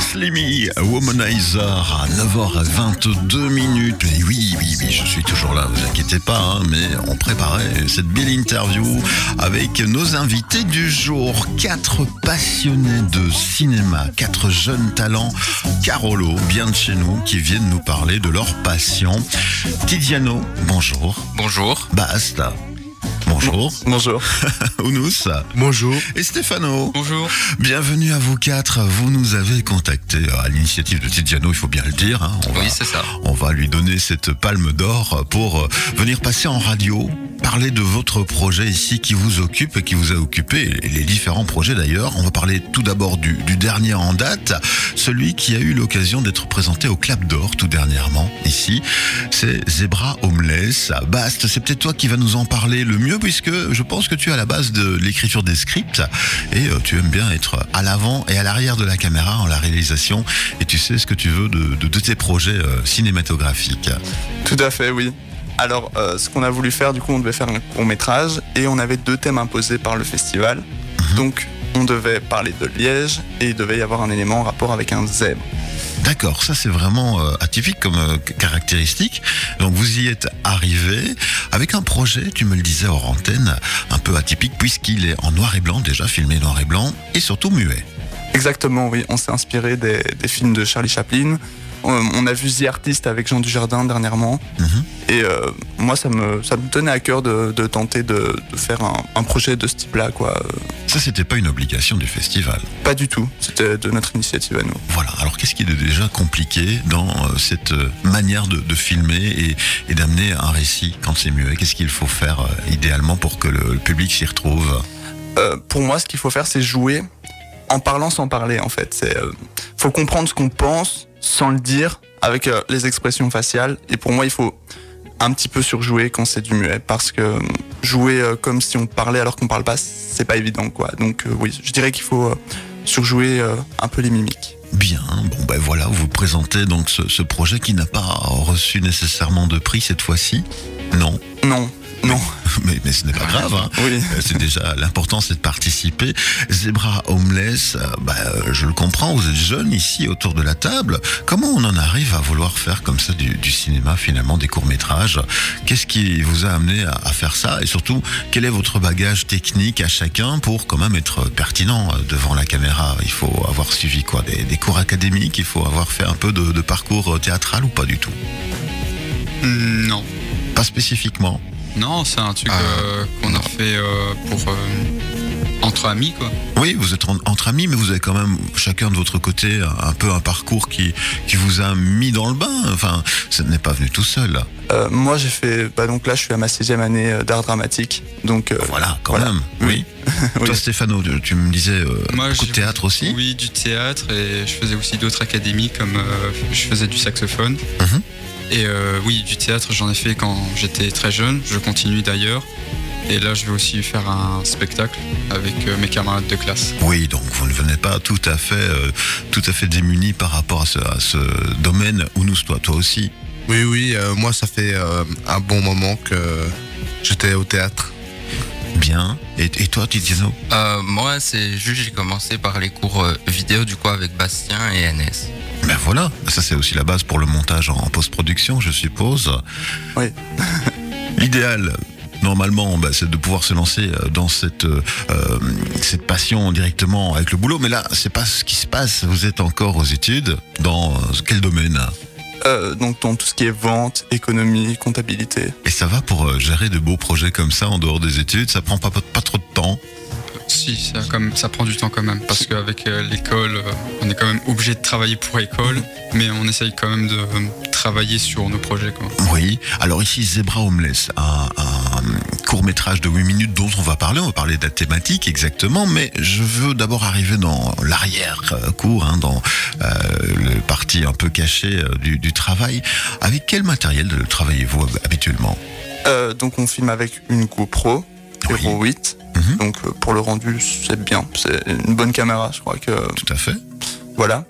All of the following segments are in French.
Slimmy, Womanizer à 9h22 minutes. Et oui, oui, oui, je suis toujours là, vous inquiétez pas, hein, mais on préparait cette belle interview avec nos invités du jour. Quatre passionnés de cinéma, quatre jeunes talents, Carolo, bien de chez nous, qui viennent nous parler de leur passion. Tidiano, bonjour. Bonjour. Basta. Bonjour. Bonjour. Ounous. Bonjour. Et Stéphano. Bonjour. Bienvenue à vous quatre. Vous nous avez contacté à l'initiative de Tidiano, il faut bien le dire. hein. On Oui, va- c'est ça. On va lui donner cette palme d'or pour euh, venir passer en radio, parler de votre projet ici qui vous occupe et qui vous a occupé, les différents projets d'ailleurs. On va parler tout d'abord du, dernier en date, celui qui a eu l'occasion d'être présenté au Clap d'Or tout dernièrement ici. C'est Zebra Homeless. Bast, c'est peut-être toi qui va nous en parler le mieux puisque je pense que tu es à la base de l'écriture des scripts et euh, tu aimes bien être à l'avant et à l'arrière de la caméra en la réalisation et tu sais ce que tu veux de, de- de tes projets euh, cinématographiques. Tout à fait, oui. Alors, euh, ce qu'on a voulu faire, du coup, on devait faire un court métrage et on avait deux thèmes imposés par le festival. Donc, on devait parler de Liège et il devait y avoir un élément en rapport avec un zèbre. D'accord, ça c'est vraiment euh, atypique comme euh, caractéristique. Donc vous y êtes arrivé avec un projet, tu me le disais hors antenne, un peu atypique puisqu'il est en noir et blanc déjà, filmé noir et blanc et surtout muet. Exactement, oui. On s'est inspiré des, des films de Charlie Chaplin. On, on a vu The Artist avec Jean Dujardin dernièrement. Mhm. Et euh, moi, ça me, ça me tenait à cœur de, de tenter de, de faire un, un projet de ce type-là, quoi. Euh, Ça c'était pas une obligation du festival. Pas du tout. C'était de notre initiative à nous. Voilà, alors qu'est-ce qui est déjà compliqué dans euh, cette euh, manière de, de filmer et, et d'amener un récit quand c'est muet? Qu'est-ce qu'il faut faire euh, idéalement pour que le, le public s'y retrouve? Euh, pour moi, ce qu'il faut faire, c'est jouer en parlant sans parler, en fait. C'est, euh, faut comprendre ce qu'on pense sans le dire avec euh, les expressions faciales. Et pour moi, il faut un petit peu surjouer quand c'est du muet parce que euh, jouer euh, comme si on parlait alors qu'on parle pas, c'est pas évident, quoi. Donc, oui, je dirais qu'il faut surjouer un peu les mimiques. Bien, bon ben voilà, vous présentez donc ce, ce projet qui n'a pas reçu nécessairement de prix cette fois-ci. Non, Non, non, mais, mais ce n'est pas grave. hein. oui. Euh, C'est déjà l'important, c'est de participer. Zebra Homeless, euh, bah, euh, je le comprends, vous êtes jeune ici autour de la table. Comment on en arrive à vouloir faire comme ça du, du cinéma, finalement, des courts-métrages? Qu'est-ce qui vous a amené à, à faire ça? Et surtout, quel est votre bagage technique à chacun pour quand même être pertinent devant la caméra? Il faut avoir suivi quoi des, des cours académiques? Il faut avoir fait un peu de, de parcours théâtral ou pas du tout? Non. Pas spécifiquement? Non, c'est un truc Ah. euh, qu'on a fait euh, pour euh, entre amis, quoi. Oui, vous êtes en- entre amis, mais vous avez quand même chacun de votre côté un, un peu un parcours qui, qui vous a mis dans le bain. Enfin, ça n'est pas venu tout seul. Euh, moi, j'ai fait. Bah, donc là, je suis à ma sixième année d'art dramatique. Donc, euh, Voilà, quand Voilà. même. Oui. Oui. Toi, Stéphano, tu- tu me disais euh, Moi, beaucoup de théâtre aussi. Oui, du théâtre et je faisais aussi d'autres académies comme euh, je faisais du saxophone. Mhm. Et euh, oui, du théâtre, j'en ai fait quand j'étais très jeune. Je continue d'ailleurs. Et là, je vais aussi faire un spectacle avec euh, mes camarades de classe. Oui, donc vous ne venez pas tout à fait, euh, tout à fait démuni par rapport à ce, à ce domaine. Ou nous, toi, toi aussi. Oui, oui, euh, moi ça fait euh, un bon moment que j'étais au théâtre. Bien. Et, et toi, Tiziano Euh, moi, c'est juste, j'ai commencé par les cours euh, vidéo, du coup, avec Bastien et NS. Ben voilà, ça c'est aussi la base pour le montage en post-production, je suppose. Oui. L'idéal, normalement, bah, c'est de pouvoir se lancer euh, dans cette, euh, cette passion directement avec le boulot. Mais là, c'est pas ce qui se passe. Vous êtes encore aux études. Dans quel domaine euh, donc dans tout ce qui est vente, économie, comptabilité. Et ça va pour euh, gérer de beaux projets comme ça en dehors des études? Ça prend pas, pas, pas trop de temps? Si, ça, comme, ça prend du temps quand même, parce qu'avec euh, l'école, on est quand même obligé de travailler pour l'école, mais on essaye quand même de travailler sur nos projets. Quoi. Oui. Alors ici, Zebra Homeless, un, un court métrage de 8 minutes dont on va parler. On va parler de la thématique exactement, mais je veux d'abord arriver dans l'arrière-cours, hein, dans euh, le parti un peu caché euh, du, du travail. Avec quel matériel travaillez-vous habituellement? Euh, donc on filme avec une GoPro Oui. Hero 8. Mhm. Donc euh, pour le rendu, c'est bien. C'est une bonne caméra, je crois que Tout à fait. voilà.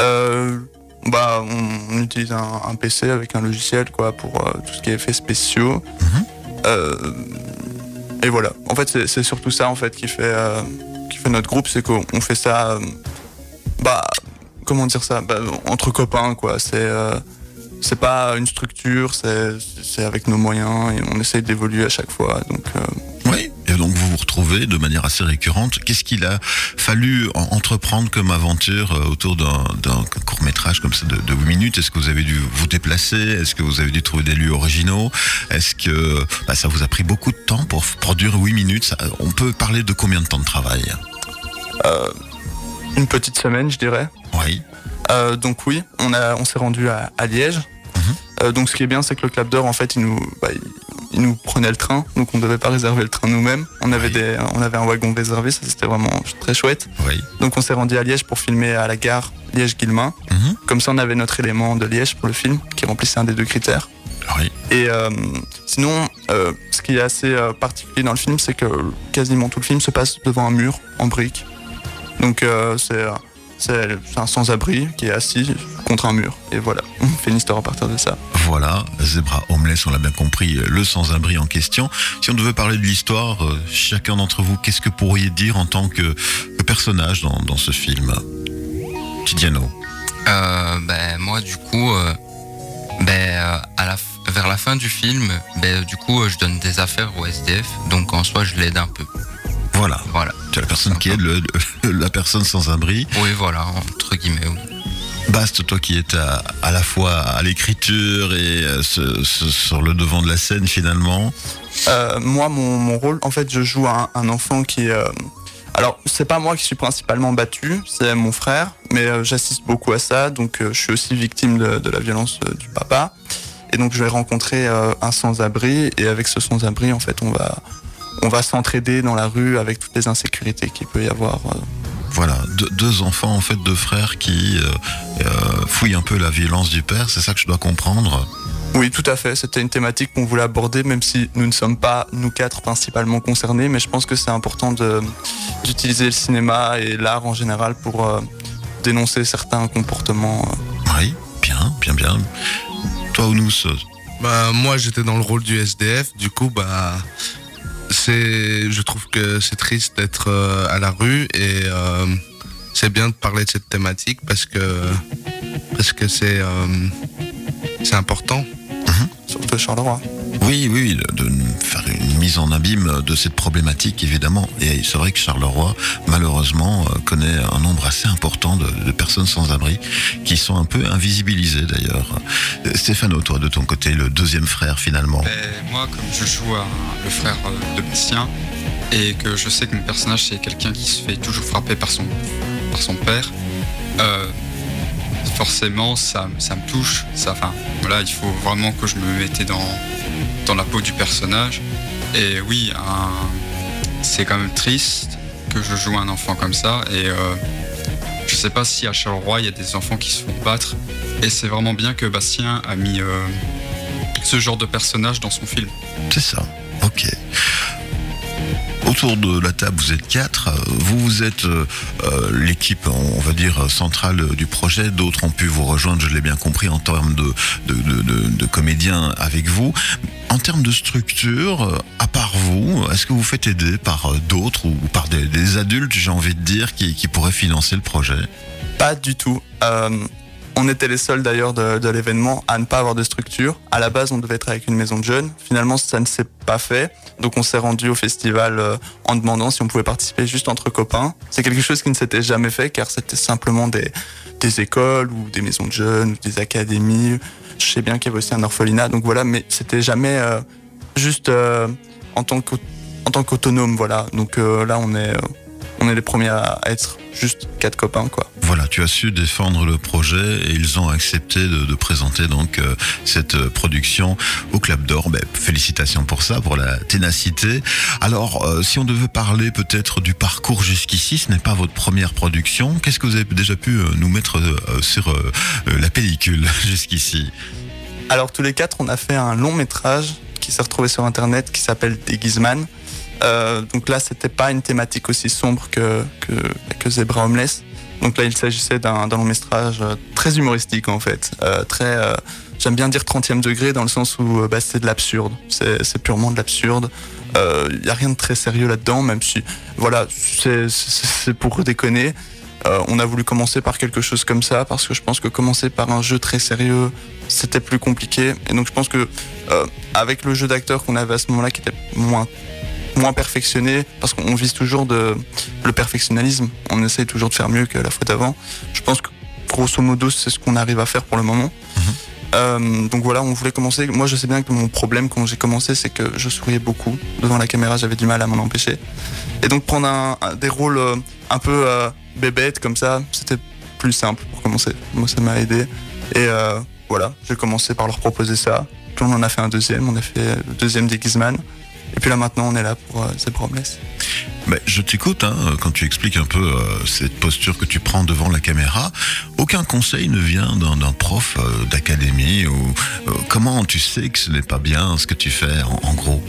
Euh, bah, on, on utilise un, un PC avec un logiciel quoi pour euh, tout ce qui est effets spéciaux. Mhm. Euh, et voilà. En fait, c'est- surtout ça en fait qui fait euh, qui fait notre groupe, c'est qu'on on fait ça euh, Bah, comment dire ça bah, Entre copains, quoi. C'est c'est pas une structure, c'est c'est avec nos moyens et on essaye d'évoluer à chaque fois. Donc, de manière assez récurrente. Qu'est-ce qu'il a fallu en- entreprendre comme aventure euh, autour d'un court métrage comme ça de, de 8 minutes? Est-ce que vous avez dû vous déplacer? Est-ce que vous avez dû trouver des lieux originaux? Est-ce que bah, ça vous a pris beaucoup de temps pour produire 8 minutes? Ça- On peut parler de combien de temps de travail? Euh, une petite semaine, je dirais. Oui, Euh, donc oui, on a, on s'est rendu à, à Liège. Euh, donc ce qui est bien, c'est que le Clap d'Or, en fait, il nous, bah, il, il nous prenait le train, donc on ne devait pas réserver le train nous-mêmes. On avait Oui. des, on avait un wagon réservé, ça c'était vraiment très chouette. oui. Donc on s'est rendu à Liège pour filmer à la gare Liège-Guillemins. Mhm. Comme ça, on avait notre élément de Liège pour le film, qui remplissait un des deux critères. Oui. Et euh, sinon, euh, ce qui est assez euh, particulier dans le film, c'est que quasiment tout le film se passe devant un mur en briques. Donc euh, c'est c'est un sans-abri qui est assis contre un mur. Et voilà, on fait une histoire à partir de ça. Voilà, Zebra Homeless, on l'a bien compris, le sans-abri en question. Si on devait parler de l'histoire, euh, chacun d'entre vous, qu'est-ce que pourriez dire en tant que, personnage dans, dans ce film Tidiano. Euh, ben, moi, du coup, euh, ben, euh, à la, f- vers la fin du film, ben, du coup, euh, je donne des affaires au SDF. Donc, en soi, je l'aide un peu. Voilà, Voilà. tu as la personne qui aide le- le- la personne sans abri. Oui, voilà, entre guillemets. oui. Bast, toi qui es à, à la fois à l'écriture et euh, ce- ce- sur le devant de la scène finalement. Euh, moi, mon, mon rôle, en fait, je joue un, un enfant qui. euh, alors, c'est pas moi qui suis principalement battu, c'est mon frère, mais euh, j'assiste beaucoup à ça, donc euh, je suis aussi victime de, de la violence euh, du papa. Et donc, je vais rencontrer euh, un sans-abri, et avec ce sans-abri, en fait, on va, on va s'entraider dans la rue avec toutes les insécurités qu'il peut y avoir. euh. Voilà, deux, deux enfants en fait, deux frères qui euh, euh, fouillent un peu la violence du père, c'est ça que je dois comprendre? Oui, tout à fait. C'était une thématique qu'on voulait aborder, même si nous ne sommes pas, nous quatre, principalement concernés. Mais je pense que c'est important d'utiliser le cinéma et l'art en général pour euh, dénoncer certains comportements. Oui, bien, bien, bien. Toi, Ounous, euh, Bah, moi, j'étais dans le rôle du SDF. Du coup, bah, je trouve que c'est triste d'être euh, à la rue et euh, c'est bien de parler de cette thématique parce que parce que c'est euh, c'est important. Surtout Charleroi. Oui, oui, de, faire une mise en abîme de cette problématique, évidemment. Et c'est vrai que Charleroi, malheureusement, euh, connaît un nombre assez important de, personnes sans abri qui sont un peu invisibilisées d'ailleurs. Euh, Stéphano, toi, de ton côté, le deuxième frère finalement. Ben, moi, comme je joue à le frère euh, de Bastien, et que je sais que mon personnage c'est quelqu'un qui se fait toujours frapper par son, père, forcément ça, me touche. Enfin, voilà, il faut vraiment que je me mettais dans, dans la peau du personnage. Et oui, c'est quand même triste que je joue un enfant comme ça. Et euh, je sais pas si à Charleroi il y a des enfants qui se font battre. Et c'est vraiment bien que Bastien a mis euh, ce genre de personnage dans son film. C'est ça. Ok. Autour de la table, vous êtes quatre. Euh, Vous, vous êtes euh, euh, l'équipe, on va dire, centrale du projet. D'autres ont pu vous rejoindre, je l'ai bien compris, en termes de, de, comédiens avec vous. En termes de structure, à part vous, est-ce que vous faites aider par d'autres ou par des, adultes, j'ai envie de dire, qui, qui pourraient financer le projet? Pas du tout. On était les seuls d'ailleurs de, l'événement à ne pas avoir de structure. À la base, on devait être avec une maison de jeunes. Finalement, ça ne s'est pas fait. Donc, on s'est rendu au festival euh, en demandant si on pouvait participer juste entre copains. C'est quelque chose qui ne s'était jamais fait car c'était simplement des, écoles ou des maisons de jeunes ou des académies. Je sais bien qu'il y avait aussi un orphelinat. Donc voilà, mais c'était jamais euh, juste euh, en tant qu'autonome. Voilà. Donc euh, là, on est, on est les premiers à être juste quatre copains, quoi. Voilà, tu as su défendre le projet et ils ont accepté de, de présenter donc euh, cette euh, production au Club d'Or. Ben, félicitations pour ça, pour la ténacité. Alors, euh, si on devait parler peut-être du parcours jusqu'ici, ce n'est pas votre première production. Qu'est-ce que vous avez déjà pu euh, nous mettre sur la pellicule jusqu'ici? Alors tous les quatre, on a fait un long métrage qui s'est retrouvé sur internet qui s'appelle Déguiseman. Euh, donc là, c'était pas une thématique aussi sombre que, Zebra Homeless. Donc là, il s'agissait d'un long métrage euh, très humoristique en fait. Euh, très, j'aime bien dire 30e degré dans le sens où bah, c'est de l'absurde. C'est purement de l'absurde. Il n'y a rien de très sérieux là-dedans, même si, voilà, c'est pour déconner. On a voulu commencer par quelque chose comme ça parce que je pense que commencer par un jeu très sérieux, c'était plus compliqué. Et donc je pense que avec le jeu d'acteur qu'on avait à ce moment-là, qui était moins moins perfectionné, parce qu'on vise toujours de, le perfectionnalisme. On essaye toujours de faire mieux que la fois d'avant. Je pense que grosso modo, c'est ce qu'on arrive à faire pour le moment. Euh, donc voilà, on voulait commencer. Moi, je sais bien que mon problème quand j'ai commencé, c'est que je souriais beaucoup devant la caméra. J'avais du mal à m'en empêcher. Et donc prendre un, un- des rôles euh, un peu euh, bébêtes comme ça, c'était plus simple pour commencer. Moi, ça m'a aidé. Et euh, voilà, j'ai commencé par leur proposer ça. Puis on en a fait un deuxième. On a fait le deuxième des Gizman. Et puis là maintenant, on est là pour euh, Zebra Homeless. Ben, je t'écoute hein, quand tu expliques un peu euh, cette posture que tu prends devant la caméra. Aucun conseil ne vient d'un prof euh, d'académie ou euh, comment tu sais que ce n'est pas bien ce que tu fais en, en gros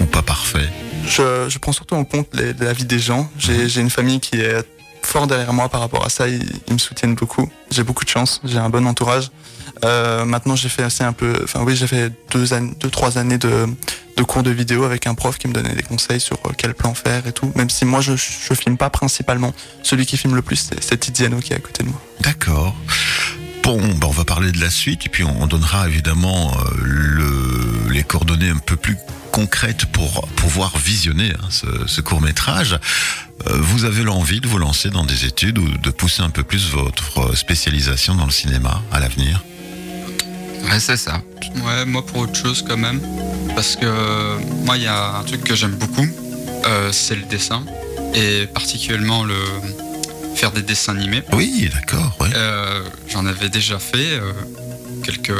ou pas parfait? je, je prends surtout en compte les- la vie des gens. J'ai j'ai une famille qui est fort derrière moi par rapport à ça. Ils, me soutiennent beaucoup. J'ai beaucoup de chance. J'ai un bon entourage. Euh, maintenant, j'ai fait assez un peu. Enfin, oui, j'ai fait deux, années, deux, trois années de, de cours de vidéo avec un prof qui me donnait des conseils sur euh, quel plan faire et tout. Même si moi, je, je filme pas principalement. Celui qui filme le plus, c'est Tiziano qui est à côté de moi. D'accord. Bon, ben, on va parler de la suite et puis on, on donnera évidemment euh, le, les coordonnées un peu plus concrètes pour pouvoir visionner hein, ce court métrage. Vous avez l'envie de vous lancer dans des études ou de pousser un peu plus votre spécialisation dans le cinéma à l'avenir? Ouais, c'est ça. Ouais, moi pour autre chose quand même. Parce que euh, moi, il y a un truc que j'aime beaucoup, euh, c'est le dessin. Et particulièrement le faire des dessins animés. Oui, d'accord. Ouais. Euh, J'en avais déjà fait euh, quelques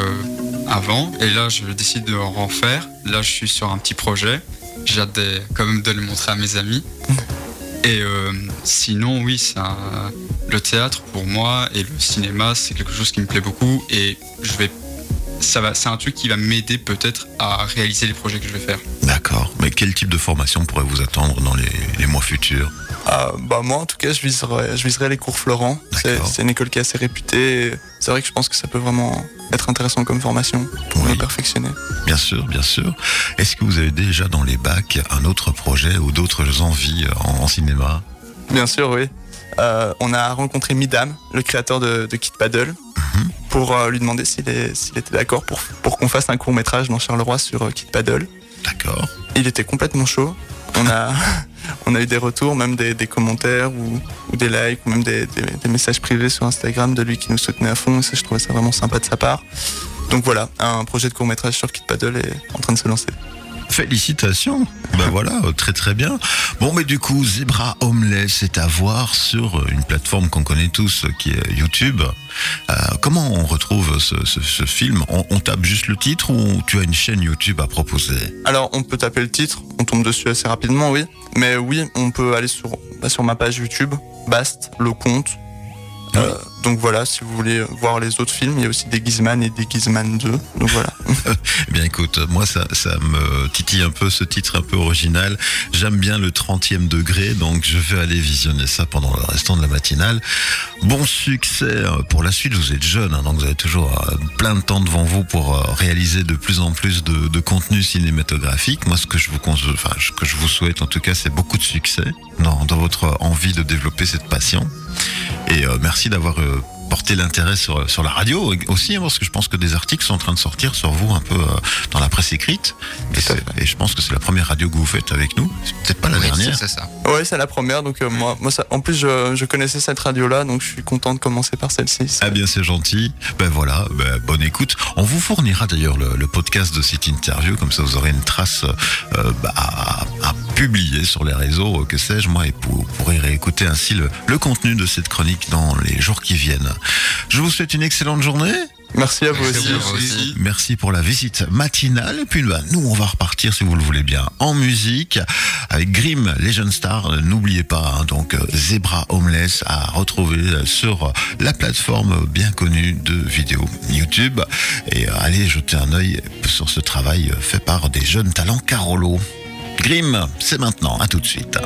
avant. Et là, je décide de en refaire. Là, je suis sur un petit projet. J'ai hâte de- quand même de le montrer à mes amis. Et euh, sinon, oui, le théâtre pour moi et le cinéma, c'est quelque chose qui me plaît beaucoup. Et je vais, ça va, c'est un truc qui va m'aider peut-être à réaliser les projets que je vais faire. D'accord. Mais quel type de formation pourrait vous attendre dans les mois futurs? Ah, bah moi en tout cas je viserais, je les cours Florent. C'est une école qui est assez réputée. C'est vrai que je pense que ça peut vraiment être intéressant comme formation pour Oui. me perfectionner. Bien sûr, bien sûr. Est-ce que vous avez déjà dans les bacs un autre projet ou d'autres envies en, en cinéma? Bien sûr, oui. Euh, on a rencontré Midam, le créateur de, de Kid Paddle, Mhm. pour euh, lui demander s'il était d'accord pour, pour qu'on fasse un court métrage dans Charleroi sur euh, Kid Paddle. D'accord. Il était complètement chaud. On a, eu des retours, même des, commentaires ou, des likes, ou même des messages privés sur Instagram de lui qui nous soutenait à fond. Et ça, je trouvais ça vraiment sympa de sa part. Donc voilà, un projet de court métrage sur Kid Paddle est en train de se lancer. Félicitations. Ben voilà, très très bien. Bon, mais du coup, Zebra Homeless est à voir sur euh, une plateforme qu'on connaît tous, euh, qui est YouTube. Euh, comment on retrouve ce, ce- ce film? On, on tape juste le titre ou tu as une chaîne YouTube à proposer? Alors, on peut taper le titre, on tombe dessus assez rapidement, oui. Mais oui, on peut aller sur, bah, sur ma page YouTube, Bast, le compte. Euh, donc voilà, si vous voulez voir les autres films, il y a aussi des Gizman et des Gizman 2. Donc voilà. Eh bien écoute, moi ça, me titille un peu ce titre un peu original. J'aime bien le 30e degré, donc je vais aller visionner ça pendant le restant de la matinale. Bon succès euh, pour la suite, vous êtes jeune, hein, donc vous avez toujours euh, plein de temps devant vous pour euh, réaliser de plus en plus de, de contenu cinématographique. Moi ce que je vous, que je vous souhaite en tout cas, c'est beaucoup de succès dans, dans votre envie de développer cette passion. Et merci d'avoir euh, porté l'intérêt sur, sur la radio aussi, hein, parce que je pense que des articles sont en train de sortir sur vous un peu euh, dans la presse écrite. Et, je pense que c'est la première radio que vous faites avec nous. C'est peut-être pas la Oui, dernière. c'est ça. Ouais, c'est la première. Donc euh, moi, moi ça, en plus, je, je connaissais cette radio-là, donc je suis content de commencer par celle-ci. Ah bien c'est gentil. Ben voilà, ben, bonne écoute. On vous fournira d'ailleurs le, le podcast de cette interview, comme ça vous aurez une trace euh, bah, à, à publier sur les réseaux, euh, que sais-je moi, et vous pourrez réécouter ainsi le, le contenu de cette chronique dans les jours qui viennent. Je vous souhaite une excellente journée. Merci à vous Merci aussi. à vous aussi. Merci pour la visite matinale. Et puis bah, nous, on va repartir, si vous le voulez bien, en musique avec Grimm, Legend Star. Euh, N'oubliez pas, hein, donc euh, Zebra Homeless à retrouver euh, sur la plateforme bien connue de vidéos YouTube. Et euh, allez jeter un œil sur ce travail fait par des jeunes talents Carolo. Grimm, c'est maintenant. À tout de suite.